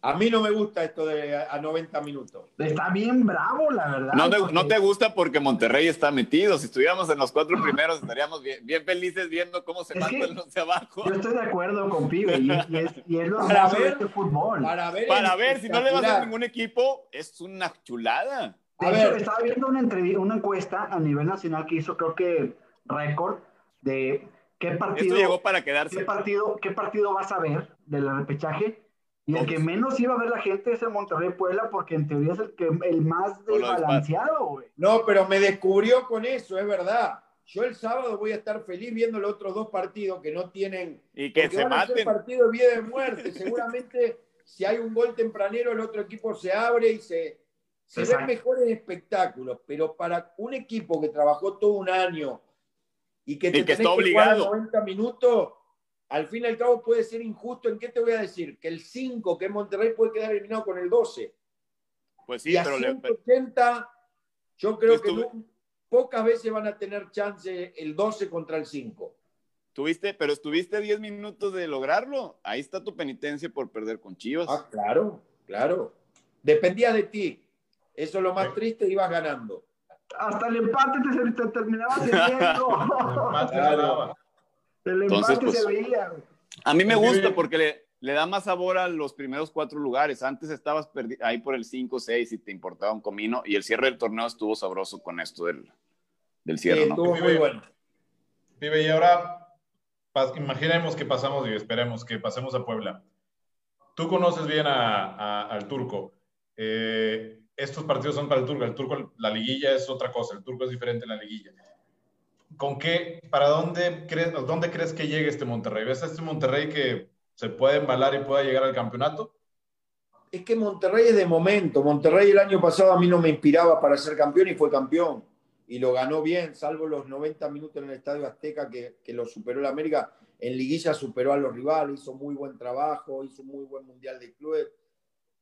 A mí no me gusta esto de a 90 minutos. Está bien bravo, la verdad. No, te, no te gusta porque Monterrey está metido. Si estuviéramos en los cuatro primeros, estaríamos bien, bien felices viendo cómo se matan los de abajo. Yo estoy de acuerdo con Pibe y, es, y es, lo para ver, este fútbol. Para ver, para ver si no le vas a ningún equipo, es una chulada. De a hecho, ver. estaba viendo una, una encuesta a nivel nacional que hizo, creo que récord, de qué partido. Esto llegó para quedarse. ¿Qué partido, qué partido vas a ver del repechaje? Y el que menos iba a ver la gente es el Monterrey Puebla, porque en teoría es el, que, el más desbalanceado, güey. No, pero me descubrió con eso, es verdad. Yo el sábado voy a estar feliz viendo los otros dos partidos que no tienen. Y que se van maten. A ser partido de vida de muerte. Seguramente, si hay un gol tempranero, el otro equipo se abre y se, se ven mejores espectáculos. Pero para un equipo que trabajó todo un año y que te y que está obligado. 90 minutos al fin y al cabo puede ser injusto. ¿En qué te voy a decir? Que el 5, que es Monterrey, puede quedar eliminado con el 12. Pues sí, y a pero 180, le... yo creo que no, pocas veces van a tener chance el 12 contra el 5. Tuviste, pero estuviste 10 minutos de lograrlo. Ahí está tu penitencia por perder con Chivas. Ah, claro, claro. Dependía de ti. Eso es lo más triste, ibas ganando. Hasta el empate te, te terminaba teniendo. <laughs> claro. Entonces, pues, A mí me gusta porque le, le, da más sabor a los primeros cuatro lugares. Antes estabas ahí por el 5, 6 y te importaba un comino. Y el cierre del torneo estuvo sabroso con esto del, del cierre. Sí, estuvo muy bueno. Pibe, y ahora imaginemos que pasamos y esperemos que pasemos a Puebla. Tú conoces bien a, a, al turco. Eh, estos partidos son para el turco. El turco, la liguilla es otra cosa. El turco es diferente en la liguilla. ¿Con qué, para dónde crees, dónde crees que llegue este Monterrey? ¿Ves a este Monterrey que se puede embalar y pueda llegar al campeonato? Es que Monterrey es de momento. Monterrey el año pasado a mí no me inspiraba para ser campeón y fue campeón. Y lo ganó bien, salvo los 90 minutos en el Estadio Azteca que, que lo superó el América. En liguilla superó a los rivales, hizo muy buen trabajo, hizo muy buen Mundial de Clubes.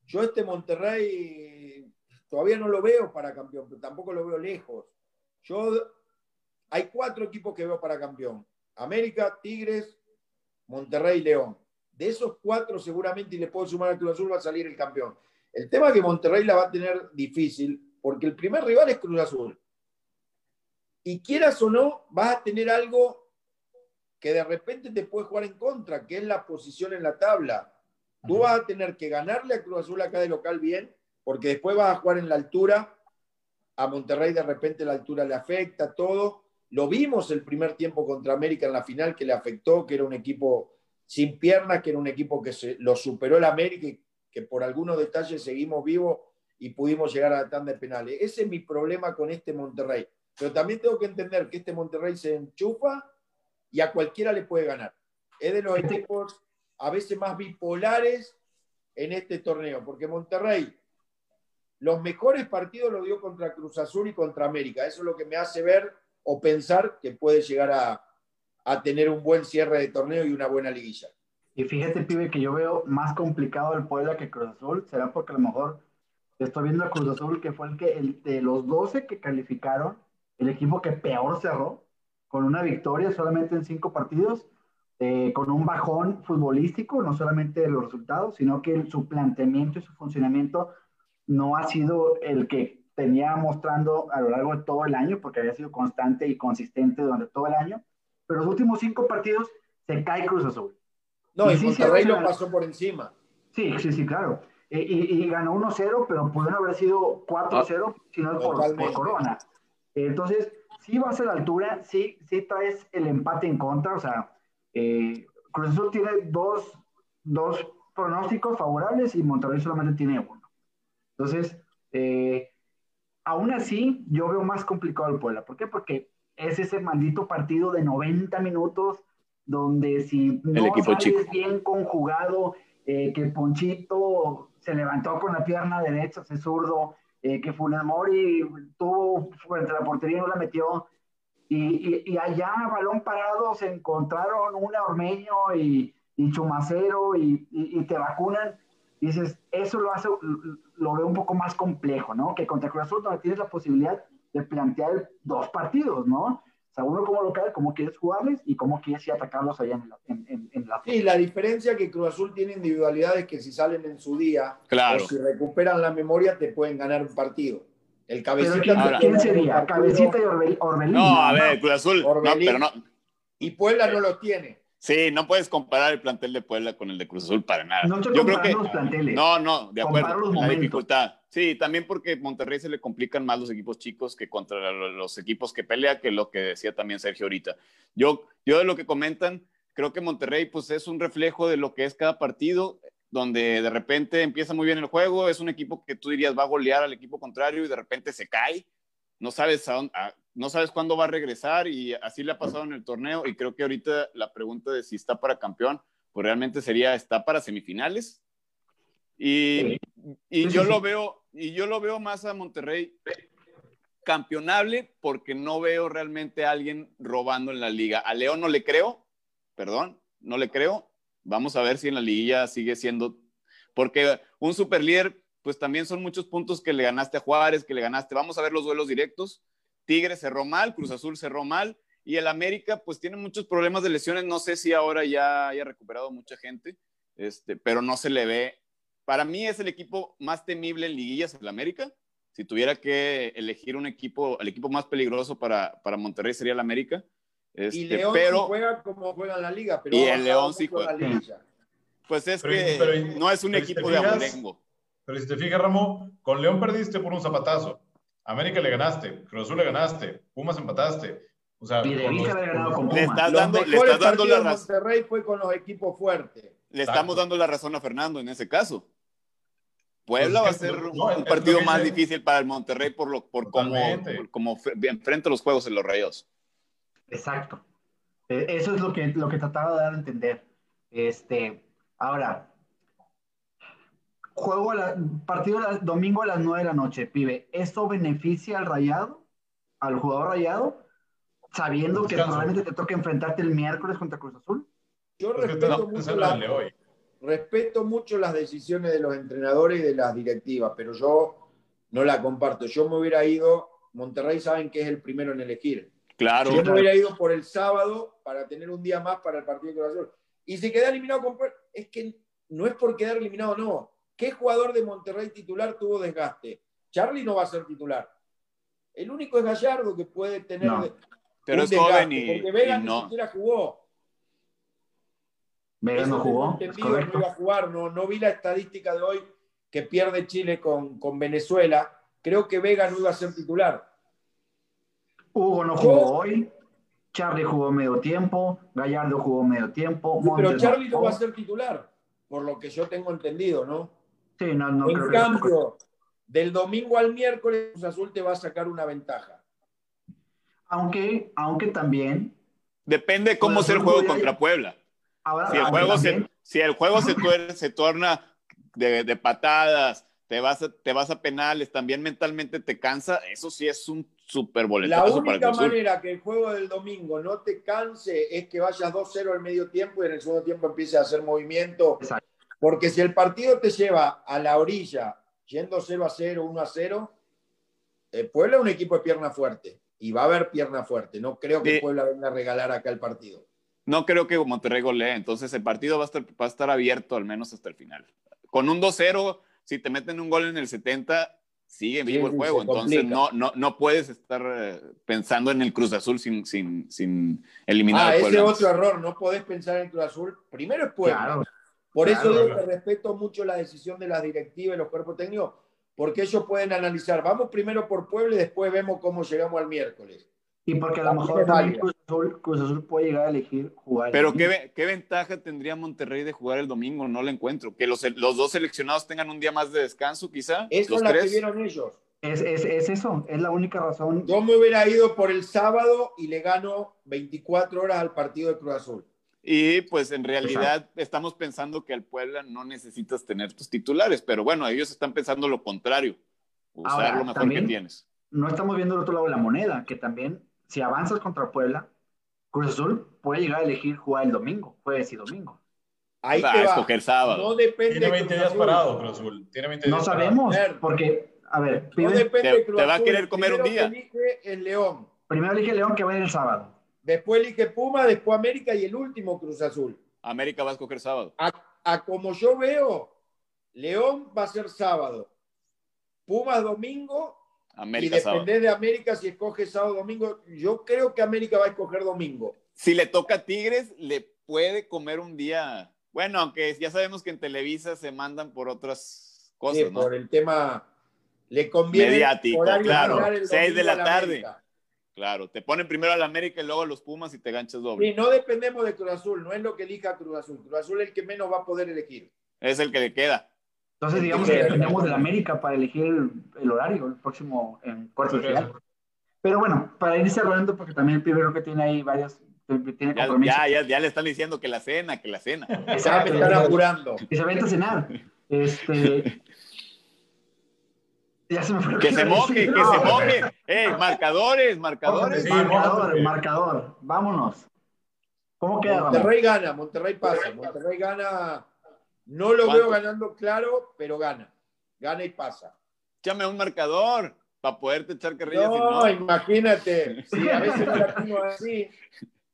Yo este Monterrey todavía no lo veo para campeón, pero tampoco lo veo lejos. Yo hay cuatro equipos que veo para campeón. América, Tigres, Monterrey y León. De esos cuatro seguramente, y le puedo sumar a Cruz Azul, va a salir el campeón. El tema es que Monterrey la va a tener difícil porque el primer rival es Cruz Azul. Y quieras o no, vas a tener algo que de repente te puede jugar en contra, que es la posición en la tabla. Tú vas a tener que ganarle a Cruz Azul acá de local bien, porque después vas a jugar en la altura. A Monterrey de repente la altura le afecta, todo. Lo vimos el primer tiempo contra América en la final que le afectó, que era un equipo sin piernas, que era un equipo que se, lo superó el América y que por algunos detalles seguimos vivos y pudimos llegar a la tanda de penales. Ese es mi problema con este Monterrey. Pero también tengo que entender que este Monterrey se enchufa y a cualquiera le puede ganar. Es de los equipos a veces más bipolares en este torneo, porque Monterrey los mejores partidos los dio contra Cruz Azul y contra América. Eso es lo que me hace ver o pensar que puede llegar a, a tener un buen cierre de torneo y una buena liguilla. Y fíjate, pibe, que yo veo más complicado el Puebla que Cruz Azul. Será porque a lo mejor estoy viendo a Cruz Azul, que fue el que el, de los 12 que calificaron, el equipo que peor cerró, con una victoria solamente en cinco partidos, eh, con un bajón futbolístico, no solamente de los resultados, sino que el- su planteamiento y su funcionamiento no ha sido el que tenía mostrando a lo largo de todo el año, porque había sido constante y consistente durante todo el año. Pero los últimos cinco partidos se cae Cruz Azul. No, Y y sí, Monterrey lo pasó por encima. Sí, sí, sí, claro. Eh, y, y ganó 1-0, pero pudieron haber sido 4-0 si no por, por Corona. Eh, Entonces, sí vas a la altura, sí, sí traes el empate en contra. O sea, eh, Cruz Azul tiene dos, dos pronósticos favorables y Monterrey solamente tiene uno. Entonces, eh, aún así, yo veo más complicado el Puebla. ¿Por qué? Porque es ese maldito partido de 90 minutos donde si no equipo sales chico. bien conjugado, eh, que Ponchito se levantó con la pierna derecha, ese zurdo, eh, que Funes Mori tuvo frente a la portería y no la metió, y, y, y allá, balón parado, se encontraron una Ormeño y, y Chumacero y, y, y te vacunan. Y dices, eso lo hace, lo veo un poco más complejo, ¿no? Que contra Cruz Azul, donde tienes la posibilidad de plantear dos partidos, ¿no? O sea, uno como local, cómo quieres jugarles y cómo quieres ir atacarlos allá en la, en, en, en la Sí, la diferencia es que Cruz Azul tiene individualidades que si salen en su día Claro. o si recuperan la memoria te pueden ganar un partido. El cabecita ¿quién, te Ahora- puede ¿quién ganar un sería? Cabecita y Orbel- Orbelín. No, a ¿no? ver, Cruz Azul. No, pero no. y Puebla no los tiene. Sí, no puedes comparar el plantel de Puebla con el de Cruz Azul para nada. No estoy Yo creo que. comparando los planteles. No, no, de acuerdo. los La momentos. dificultad. Sí, también porque Monterrey se le complican más los equipos chicos que contra lo- los equipos que pelea, que lo que decía también Sergio ahorita. Yo, yo de lo que comentan, creo que Monterrey pues es un reflejo de lo que es cada partido, donde de repente empieza muy bien el juego, es un equipo que tú dirías va a golear al equipo contrario y de repente se cae, no sabes, a dónde- a- no sabes cuándo va a regresar y así le ha pasado en el torneo y creo que ahorita la pregunta de si está para campeón, pues realmente sería, ¿está para semifinales? Y, y yo lo veo, y yo lo veo más a Monterrey campeonable porque no veo realmente a alguien robando en la liga. A León no le creo, perdón, no le creo. Vamos a ver si en la liguilla sigue siendo, porque un superlíder, pues también son muchos puntos que le ganaste a Juárez, que le ganaste. Vamos a ver los duelos directos. Tigre cerró mal, Cruz Azul cerró mal, y el América, pues tiene muchos problemas de lesiones. No sé si ahora ya haya recuperado mucha gente, este, pero no se le ve. Para mí es el equipo más temible en liguillas, el América. Si tuviera que elegir un equipo, el equipo más peligroso para, para Monterrey sería el América. Este, y León pero, sí juega como juega la liga, pero Y el León sí la juega. liguilla. pues es Pero- que pero- no es un pero si equipo de fijas- abolengo. Pero si te fijas, Ramón, con León perdiste por un zapatazo. América le ganaste, Cruz Azul le ganaste, Pumas empataste. O sea, Y los- haber ganado con Le Pumas. estás Los dando, le estás dando la de razón. Monterrey fue con los equipos fuertes. Le Exacto. estamos dando la razón a Fernando en ese caso. Puebla Pues es va a ser no, un partido más dice- difícil para el Monterrey por lo por cómo, fe- enfrenta los juegos en los Rayos. Exacto. Eh, Eso es lo que, lo que trataba de dar a entender. Este, ahora, juego a la- partido la- domingo a las 9 de la noche, pibe. ¿Eso beneficia al rayado? ¿Al jugador rayado? Sabiendo que probablemente te toque enfrentarte el miércoles contra Cruz Azul. Yo respeto, mucho la- respeto mucho las decisiones de los entrenadores y de las directivas, pero yo no la comparto. Yo me hubiera ido, Monterrey saben que es el primero en elegir. Claro, Yo me hubiera ido por el sábado para tener un día más para el partido de Cruz Azul. Y si queda eliminado con es que no es por quedar eliminado, no. ¿Qué jugador de Monterrey titular tuvo desgaste? Charlie no va a ser titular. El único es Gallardo que puede tener No. de- pero un es joven desgaste, y, porque Vega y ni siquiera jugó. Vega no jugó, es no iba a jugar. No, no vi la estadística de hoy que pierde Chile con, con Venezuela. Creo que Vega no iba a ser titular. Hugo no jugó hoy. Charlie jugó medio tiempo. Gallardo jugó medio tiempo. Pero Montes Charlie no va a ser titular, por lo que yo tengo entendido, ¿no? Sí, no, no en creo que- cambio, Del domingo al miércoles, Cruz Azul te va a sacar una ventaja. Aunque, aunque también. Depende cómo sea el juego contra Puebla. si, el juego se, si el juego se, se torna de, de, patadas, te vas, a, te vas a penales, también mentalmente te cansa, eso sí es un súper La única manera que el juego del domingo no te canse es que vayas 2-0 al medio tiempo y en el segundo tiempo empieces a hacer movimiento. Porque si el partido te lleva a la orilla, yendo 0 a 0, 1 a 0, eh, Puebla es un equipo de pierna fuerte y va a haber pierna fuerte. No creo que Puebla venga a regalar acá el partido. No creo que Monterrey golee, entonces el partido va a estar, va a estar abierto al menos hasta el final. Con un 2-0, si te meten un gol en el 70, sigue vivo el juego. Entonces no, no, no puedes estar eh, pensando en el Cruz Azul sin, sin, sin eliminar ah, ese otro error, no podés pensar en el Cruz Azul. Primero es Puebla. Por eso digo que respeto mucho la decisión de las directivas y los cuerpos técnicos, porque ellos pueden analizar. Vamos primero por Puebla y después vemos cómo llegamos al miércoles. Y porque a lo mejor también Cruz Azul, Cruz Azul, puede llegar a elegir jugar. Pero ¿qué, ¿qué, ventaja tendría Monterrey de jugar el domingo? No lo encuentro. Que los, los dos seleccionados tengan un día más de descanso, quizá. Eso es lo que vieron ellos. Es, es, es, eso, es la única razón. Yo me hubiera ido por el sábado y le gano 24 horas al partido de Cruz Azul. Y pues en realidad estamos pensando que al Puebla no necesitas tener tus titulares, pero bueno, ellos están pensando lo contrario, usar lo mejor que tienes. No estamos viendo el otro lado de la moneda, que también si avanzas contra Puebla, Cruz Azul puede llegar a elegir jugar el domingo, jueves y domingo. Ahí va a escoger sábado. No depende Tiene 20 días parado, Cruz Azul. Tiene 20 no sabemos, porque, a ver, no depende te, te, va a querer comer un día. Elige el León. Primero elige León que va a ir el sábado. Después elige Puma, después América y el último Cruz Azul. América va a escoger sábado. A, como yo veo, León va a ser sábado. Puma domingo América, y depende de América si escoge sábado o domingo. Yo creo que América va a escoger domingo. Si le toca a Tigres, le puede comer un día. Bueno, aunque ya sabemos que en Televisa se mandan por otras cosas, sí, Por el tema. Le conviene. Mediático, claro. Seis de la, tarde. Claro, te ponen primero a la América y luego a los Pumas y te ganchas doble. Sí, no dependemos de Cruz Azul, no es lo que elija Cruz Azul. Cruz Azul es el que menos va a poder elegir. Es el que le queda. Entonces, digamos que dependemos de la América para elegir el, horario, el próximo en cuarto de final. Pero bueno, para ir cerrando, porque también el primero que tiene ahí varias. Tiene ya, ya, ya, le están diciendo que la cena, que la cena. Exacto, están apurando. Y se vente a cenar. <laughs> Este. Ya se me fue que se moje, que se moje. ¡Ey, marcadores, marcadores! Sí, marcador, marcador. Vámonos. ¿Cómo queda? Monterrey gana, Monterrey pasa. Monterrey gana no lo veo ganando claro, pero gana. Gana y pasa. Échame un marcador para poderte echar carrillas. No, no, imagínate. Sí, a veces no la tengo así.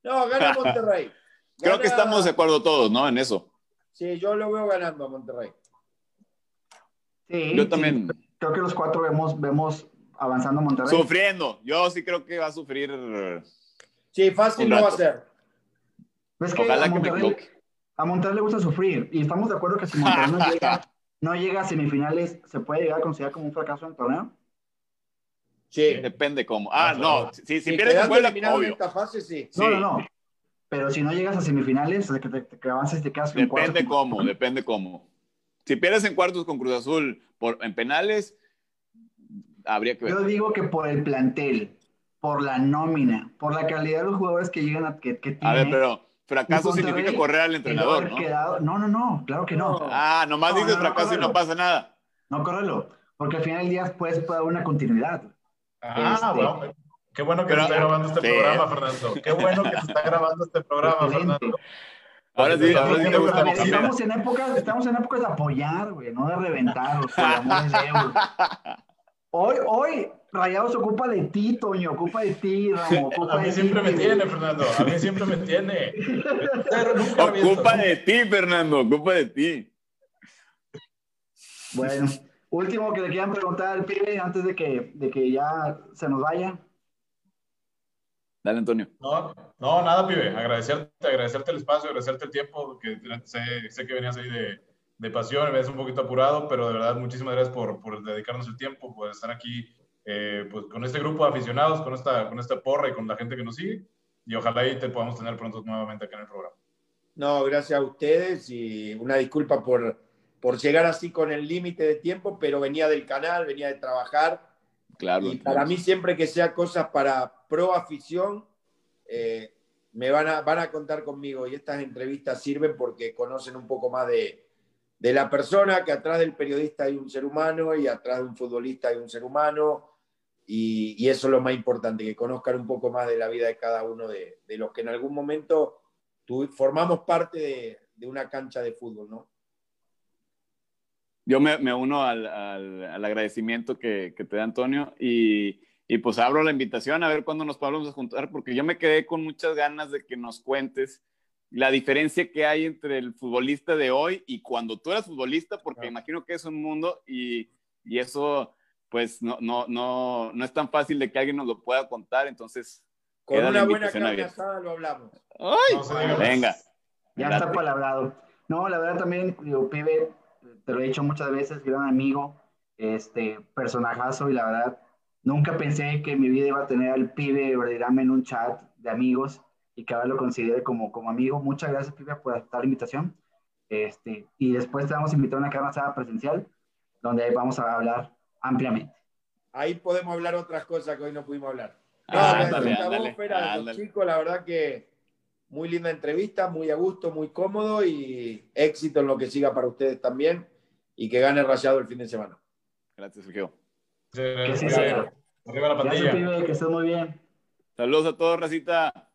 No, gana Monterrey. Creo que estamos de acuerdo todos, ¿no? En eso. Sí, yo lo veo ganando a Monterrey. Sí, yo también. Creo que los cuatro vemos, vemos avanzando a Monterrey. Sufriendo. Yo sí creo que va a sufrir. Sí, fácil no va a ser. Ojalá que me equivoque a Monterrey le gusta sufrir y estamos de acuerdo que si Monterrey <laughs> no llega, a semifinales, ¿se puede llegar a considerar como un fracaso en el torneo? Sí. Depende cómo. Ah, no. Si, si, pierdes en Puebla, obvio. esta fase, sí. No, no, no. Pero si no llegas a semifinales, o sea, que, te, que avances y te quedas en Depende cómo, depende cómo. Si pierdes en cuartos con Cruz Azul por, en penales, habría que ver. Yo digo que por el plantel, por la nómina, por la calidad de los jugadores que llegan a que, que tiene, A ver, pero Fracaso significa correr al entrenador, ¿no? no, no, no, claro que no. Ah, nomás dices fracaso y no pasa nada. No, córrelo, porque al final del día puedes dar una continuidad. Ah, este, bueno. Qué bueno que se está grabando este programa, Fernando. Qué bueno que se está grabando este programa, Fernando. Ahora sí, ahora sí te gusta estamos en épocas, estamos en épocas de apoyar, güey, no de reventar, de Hoy, hoy, Rayados ocupa de ti, Toño, ocupa de ti, Ramo. Ocupa a mí siempre me tiene, Fernando, a mí siempre me tiene. ocupa de ti, Fernando, ocupa de ti. Bueno, último que le quieran preguntar al pibe antes de que, de que ya se nos vaya. Dale, Antonio. No, no, nada, pibe. Agradecerte, agradecerte el espacio, agradecerte el tiempo, que sé, sé que venías ahí de, de pasión, me ves un poquito apurado, pero de verdad muchísimas gracias por, por dedicarnos el tiempo, por estar aquí eh, pues, con este grupo de aficionados, con esta, con esta porra y con la gente que nos sigue. Y ojalá ahí te podamos tener pronto nuevamente acá en el programa. No, gracias a ustedes y una disculpa por por llegar así con el límite de tiempo, pero venía del canal, venía de trabajar. Claro. Y para mí siempre que sea cosas para pro afición, eh, me van a, van a contar conmigo y estas entrevistas sirven porque conocen un poco más de, de la persona, que atrás del periodista hay un ser humano y atrás de un futbolista hay un ser humano. Y, y eso es lo más importante, que conozcan un poco más de la vida de cada uno de, de los que en algún momento tu, formamos parte de, de, una cancha de fútbol, ¿no? Yo me, me uno al, al, al, agradecimiento que, que te da Antonio y, y, pues abro la invitación a ver cuándo nos podemos juntar, porque yo me quedé con muchas ganas de que nos cuentes la diferencia que hay entre el futbolista de hoy y cuando tú eras futbolista, porque claro. imagino que es un mundo y, y, eso pues no, no, no, no es tan fácil de que alguien nos lo pueda contar, entonces... Con una buena carne asada lo hablamos. ¡Ay! No, venga. Ya está palabrado. No, la verdad también, digo, pibe, te lo he dicho muchas veces, gran amigo, este, personajazo y la verdad, nunca pensé que en mi vida iba a tener al pibe verdaderamente en un chat de amigos y que ahora lo considere como, como amigo. Muchas gracias, Pipe, por aceptar la invitación. Este, y después te vamos a invitar a una carne asada presencial, donde ahí vamos a hablar ampliamente. Ahí podemos hablar otras cosas que hoy no pudimos hablar. No, Ah, la ándale, atmósfera ándale, de los chicos, la verdad que muy linda entrevista, muy a gusto, muy cómodo y éxito en lo que siga para ustedes también y que gane Rayado el fin de semana. Gracias, Sergio. Que sí Arriba la Gracias, pantalla. pibe, que estés muy bien. Saludos a todos, Racita.